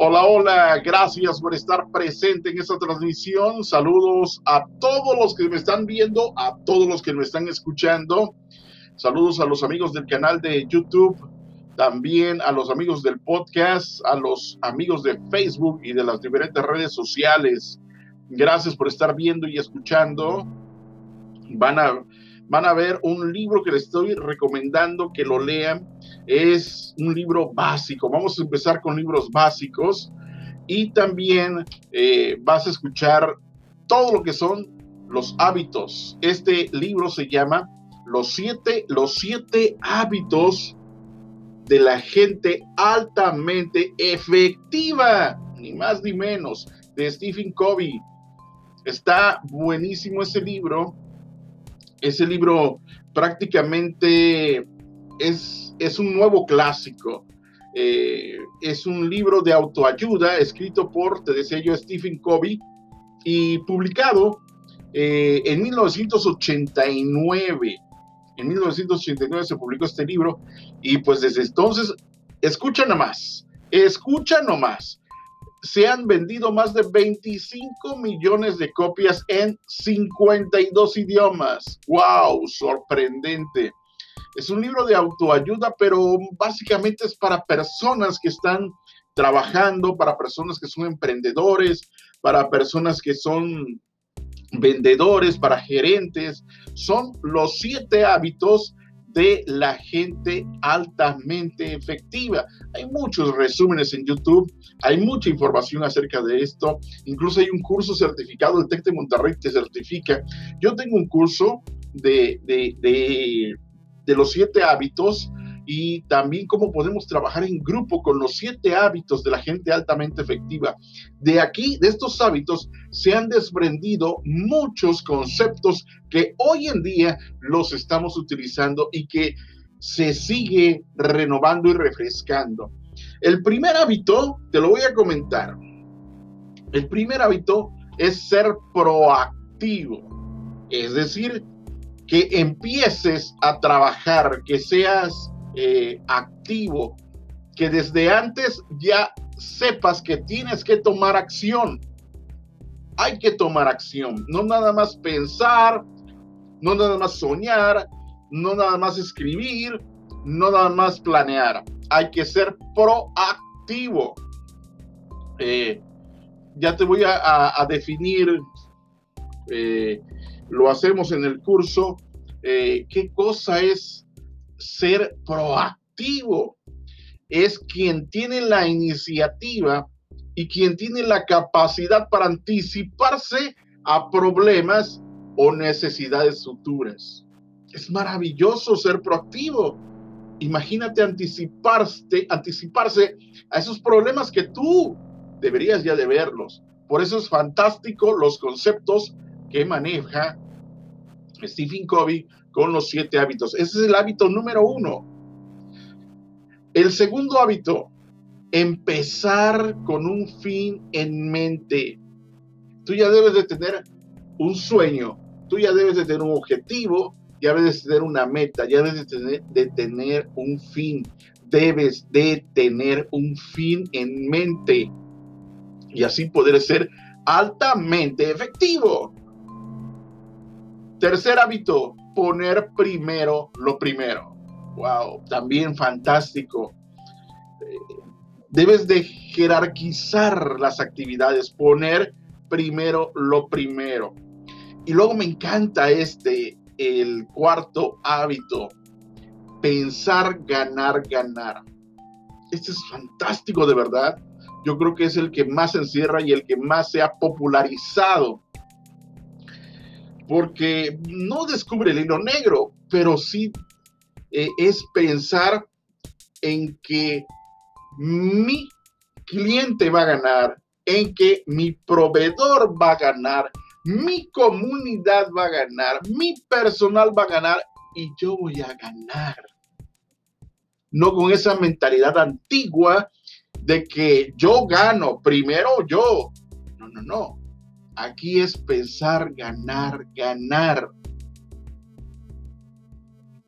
Hola, hola, gracias por estar presente en esta transmisión. Saludos a todos los que me están viendo, a todos los que me están escuchando. Saludos a los amigos del canal de YouTube, también a los amigos del podcast, a los amigos de Facebook y de las diferentes redes sociales. Gracias por estar viendo y escuchando. Van a, van a ver un libro que les estoy recomendando que lo lean es un libro básico. Vamos a empezar con libros básicos y también eh, vas a escuchar todo lo que son los hábitos. Este libro se llama Los siete, los siete hábitos de la gente altamente efectiva, ni más ni menos, de Stephen Covey. Está buenísimo ese libro. Ese libro prácticamente es es un nuevo clásico. Eh, es un libro de autoayuda escrito por, te decía yo, Stephen Covey y publicado eh, en 1989. En 1989 se publicó este libro y pues desde entonces, escucha nomás, escucha nomás. Se han vendido más de 25 millones de copias en 52 idiomas. ¡Wow! Sorprendente. Es un libro de autoayuda, pero básicamente es para personas que están trabajando, para personas que son emprendedores, para personas que son vendedores, para gerentes. Son los siete hábitos de la gente altamente efectiva. Hay muchos resúmenes en YouTube, hay mucha información acerca de esto, incluso hay un curso certificado, el TEC de Monterrey te certifica. Yo tengo un curso de, de, de de los siete hábitos y también cómo podemos trabajar en grupo con los siete hábitos de la gente altamente efectiva. De aquí, de estos hábitos, se han desprendido muchos conceptos que hoy en día los estamos utilizando y que se sigue renovando y refrescando. El primer hábito, te lo voy a comentar. El primer hábito es ser proactivo, es decir, que empieces a trabajar, que seas eh, activo, que desde antes ya sepas que tienes que tomar acción. Hay que tomar acción, no nada más pensar, no nada más soñar, no nada más escribir, no nada más planear. Hay que ser proactivo. Eh, ya te voy a, definir eh, lo hacemos en el curso, ¿qué cosa es ser proactivo? Es quien tiene la iniciativa y quien tiene la capacidad para anticiparse a problemas o necesidades futuras. Es maravilloso ser proactivo. Imagínate anticiparse, anticiparse a esos problemas que tú deberías ya de verlos. Por eso es fantástico los conceptos que maneja Stephen Covey con los siete hábitos. Ese es el hábito número uno. El segundo hábito, empezar con un fin en mente. Tú ya debes de tener un sueño, tú ya debes de tener un objetivo, ya debes de tener una meta, ya debes de tener, un fin. Debes de tener un fin en mente y así poder ser altamente efectivo. Tercer hábito, poner primero lo primero. Wow, también fantástico. Eh, debes de jerarquizar las actividades, poner primero lo primero. Y luego me encanta este, el cuarto hábito, pensar, ganar, ganar. Este es fantástico de verdad. Yo creo que es el que más encierra y el que más se ha popularizado porque no descubre el hilo negro, pero sí eh, es pensar en que mi cliente va a ganar, en que mi proveedor va a ganar, mi comunidad va a ganar, mi personal va a ganar y yo voy a ganar. No con esa mentalidad antigua de que yo gano, primero yo. No, no, no. Aquí es pensar, ganar, ganar.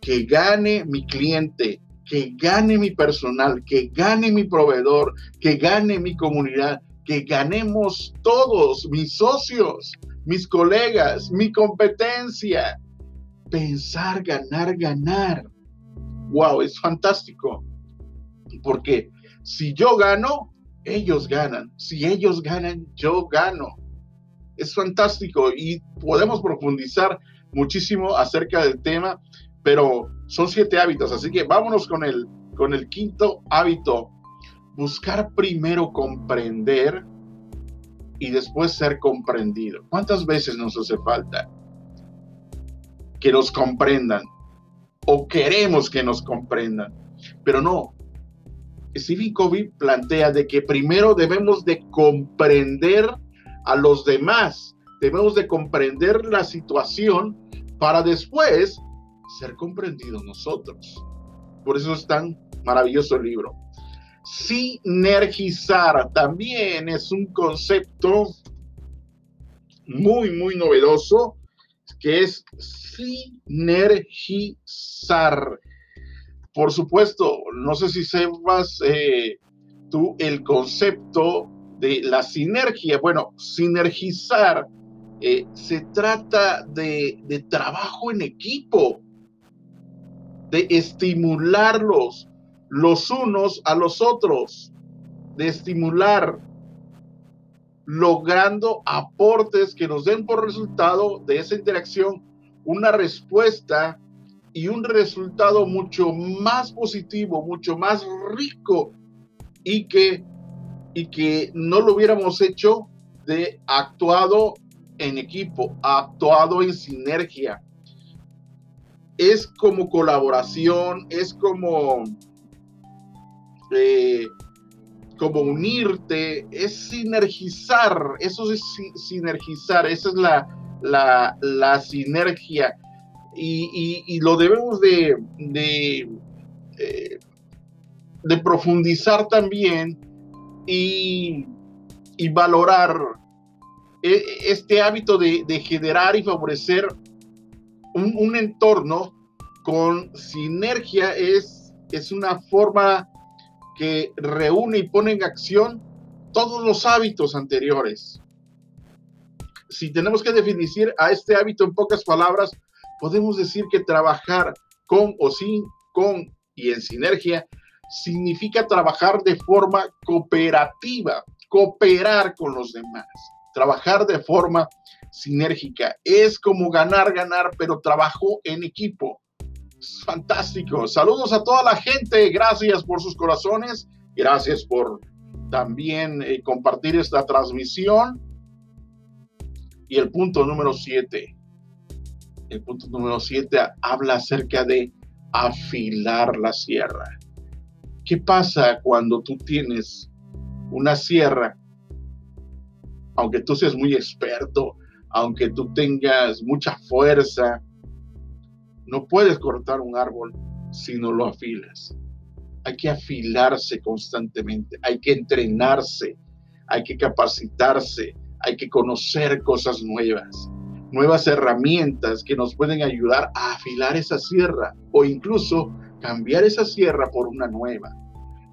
Que gane mi cliente, que gane mi personal, que gane mi proveedor, que gane mi comunidad, que ganemos todos, mis socios, mis colegas, mi competencia. Pensar, ganar, ganar. Wow, es fantástico. Porque si yo gano, ellos ganan. Si ellos ganan, yo gano. Es fantástico y podemos profundizar muchísimo acerca del tema, pero son siete hábitos, así que vámonos con el, con el quinto hábito. Buscar primero comprender y después ser comprendido. ¿Cuántas veces nos hace falta que nos comprendan o queremos que nos comprendan? Pero no. Stephen Covey plantea de que primero debemos de comprender a los demás, debemos de comprender la situación para después ser comprendidos nosotros. Por eso es tan maravilloso el libro. Sinergizar también es un concepto muy, muy novedoso, que es sinergizar. Por supuesto, no sé si sepas eh, tú el concepto de la sinergia. Bueno, sinergizar eh, se trata de, de trabajo en equipo, de estimularlos los unos a los otros, de estimular, logrando aportes que nos den por resultado de esa interacción una respuesta y un resultado mucho más positivo, mucho más rico y que, y que no lo hubiéramos hecho de actuado en equipo, actuado en sinergia. Es como colaboración, es como, eh, como unirte, es sinergizar, eso es sinergizar, esa es la, la, sinergia. Y, lo debemos de, de, eh, de profundizar también y, valorar e, este hábito de, generar y favorecer un, entorno con sinergia es, es una forma que reúne y pone en acción todos los hábitos anteriores. Si tenemos que definir a este hábito en pocas palabras, podemos decir que trabajar con o sin, con y en sinergia significa trabajar de forma cooperativa, cooperar con los demás trabajar de forma sinérgica. Es como ganar, ganar, pero trabajo en equipo. Fantástico. Saludos a toda la gente. Gracias por sus corazones. Gracias por también eh, compartir esta transmisión. Y el punto número siete. El punto número siete habla acerca de afilar la sierra. ¿Qué pasa cuando tú tienes una sierra aunque tú seas muy experto, aunque tú tengas mucha fuerza, no puedes cortar un árbol si no lo afilas. Hay que afilarse constantemente, hay que entrenarse, hay que capacitarse, hay que conocer cosas nuevas, nuevas herramientas que nos pueden ayudar a afilar esa sierra o incluso cambiar esa sierra por una nueva.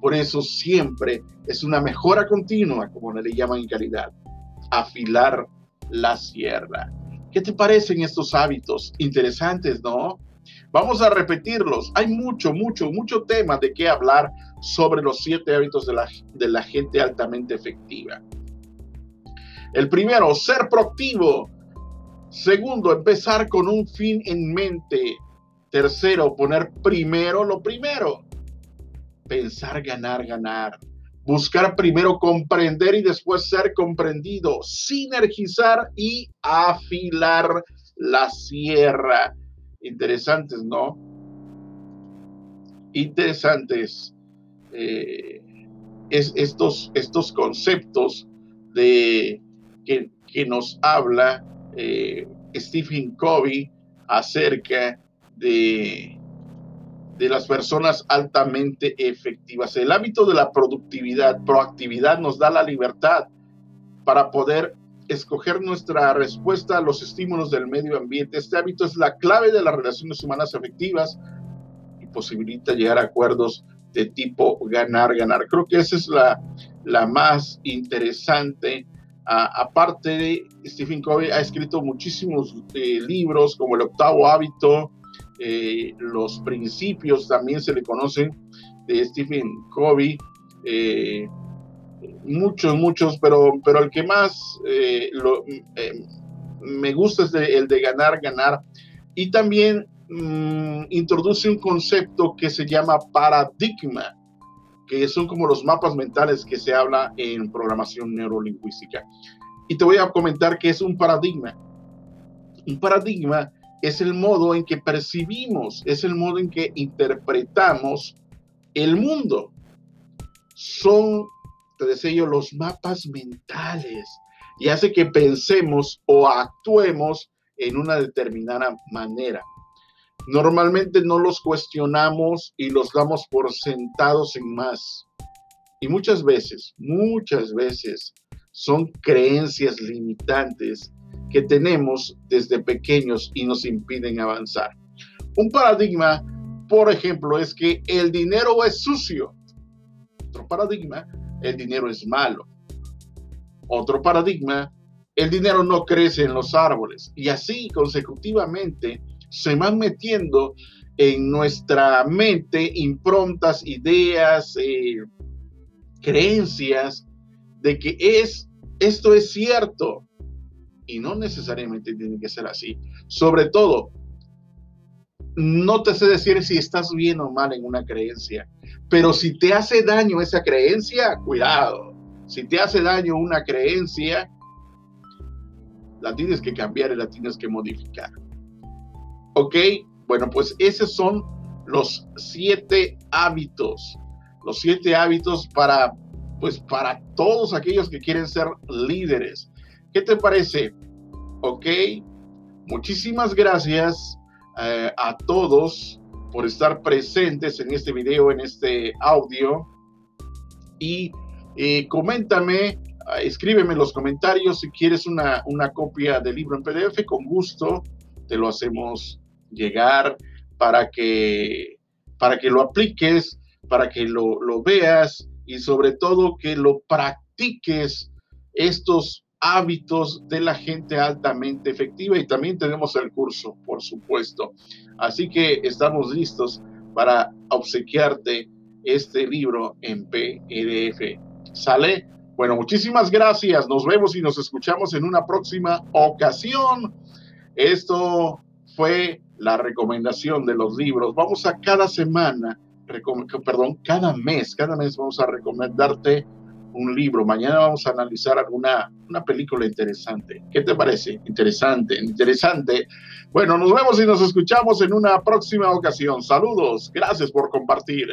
Por eso siempre es una mejora continua, como le llaman en calidad afilar la sierra. ¿Qué te parecen estos hábitos? Interesantes, ¿no? Vamos a repetirlos. Hay mucho, mucho, mucho tema de qué hablar sobre los siete hábitos de la, de la gente altamente efectiva. El primero, ser proactivo. Segundo, empezar con un fin en mente. Tercero, poner primero lo primero. Pensar, ganar, ganar buscar primero comprender y después ser comprendido, sinergizar y afilar la sierra. Interesantes, ¿no? Interesantes eh, es estos, estos conceptos de que, nos habla eh, Stephen Covey acerca de de las personas altamente efectivas. El hábito de la productividad, proactividad nos da la libertad para poder escoger nuestra respuesta a los estímulos del medio ambiente. Este hábito es la clave de las relaciones humanas efectivas y posibilita llegar a acuerdos de tipo ganar-ganar. Creo que esa es la, la más interesante. aparte Stephen Covey, ha escrito muchísimos eh, libros como El octavo hábito, eh, Los principios también se le conocen de Stephen Covey. Eh, muchos, muchos, pero, pero el que más me gusta es el de ganar, ganar. Y también mm, introduce un concepto que se llama paradigma, que son como los mapas mentales que se habla en programación neurolingüística. Y te voy a comentar qué es un paradigma. Un paradigma es el modo en que percibimos, es el modo en que interpretamos el mundo. Son, te decía yo, los mapas mentales y hace que pensemos o actuemos en una determinada manera. Normalmente no los cuestionamos y los damos por sentados sin más. Y muchas veces, muchas veces son creencias limitantes que tenemos desde pequeños y nos impiden avanzar. Un paradigma, por ejemplo, es que el dinero es sucio. Otro paradigma, el dinero es malo. Otro paradigma, el dinero no crece en los árboles. Y así consecutivamente se van metiendo en nuestra mente improntas, ideas, eh, creencias de que es, esto es cierto. Y no necesariamente tiene que ser así. Sobre todo, no te sé decir si estás bien o mal en una creencia, pero si te hace daño esa creencia, cuidado. Si te hace daño una creencia, la tienes que cambiar y la tienes que modificar. ¿Ok? Bueno, pues esos son los siete hábitos. Los siete hábitos para, pues para todos aquellos que quieren ser líderes. ¿Qué te parece? ¿Ok? Muchísimas gracias eh, a todos por estar presentes en este video, en este audio. Y eh, coméntame, ah, escríbeme en los comentarios si quieres una, una copia del libro en PDF, con gusto te lo hacemos llegar para que, para que lo apliques, para que lo, lo veas y sobre todo que lo practiques estos hábitos de la gente altamente efectiva y también tenemos el curso, por supuesto. Así que estamos listos para obsequiarte este libro en PDF. ¿Sale? Bueno, muchísimas gracias. Nos vemos y nos escuchamos en una próxima ocasión. Esto fue la recomendación de los libros. Vamos a cada semana, perdón, cada mes, cada mes vamos a recomendarte un libro. Mañana vamos a analizar alguna una película interesante. ¿Qué te parece? Interesante, interesante. Bueno, nos vemos y nos escuchamos en una próxima ocasión. Saludos, gracias por compartir.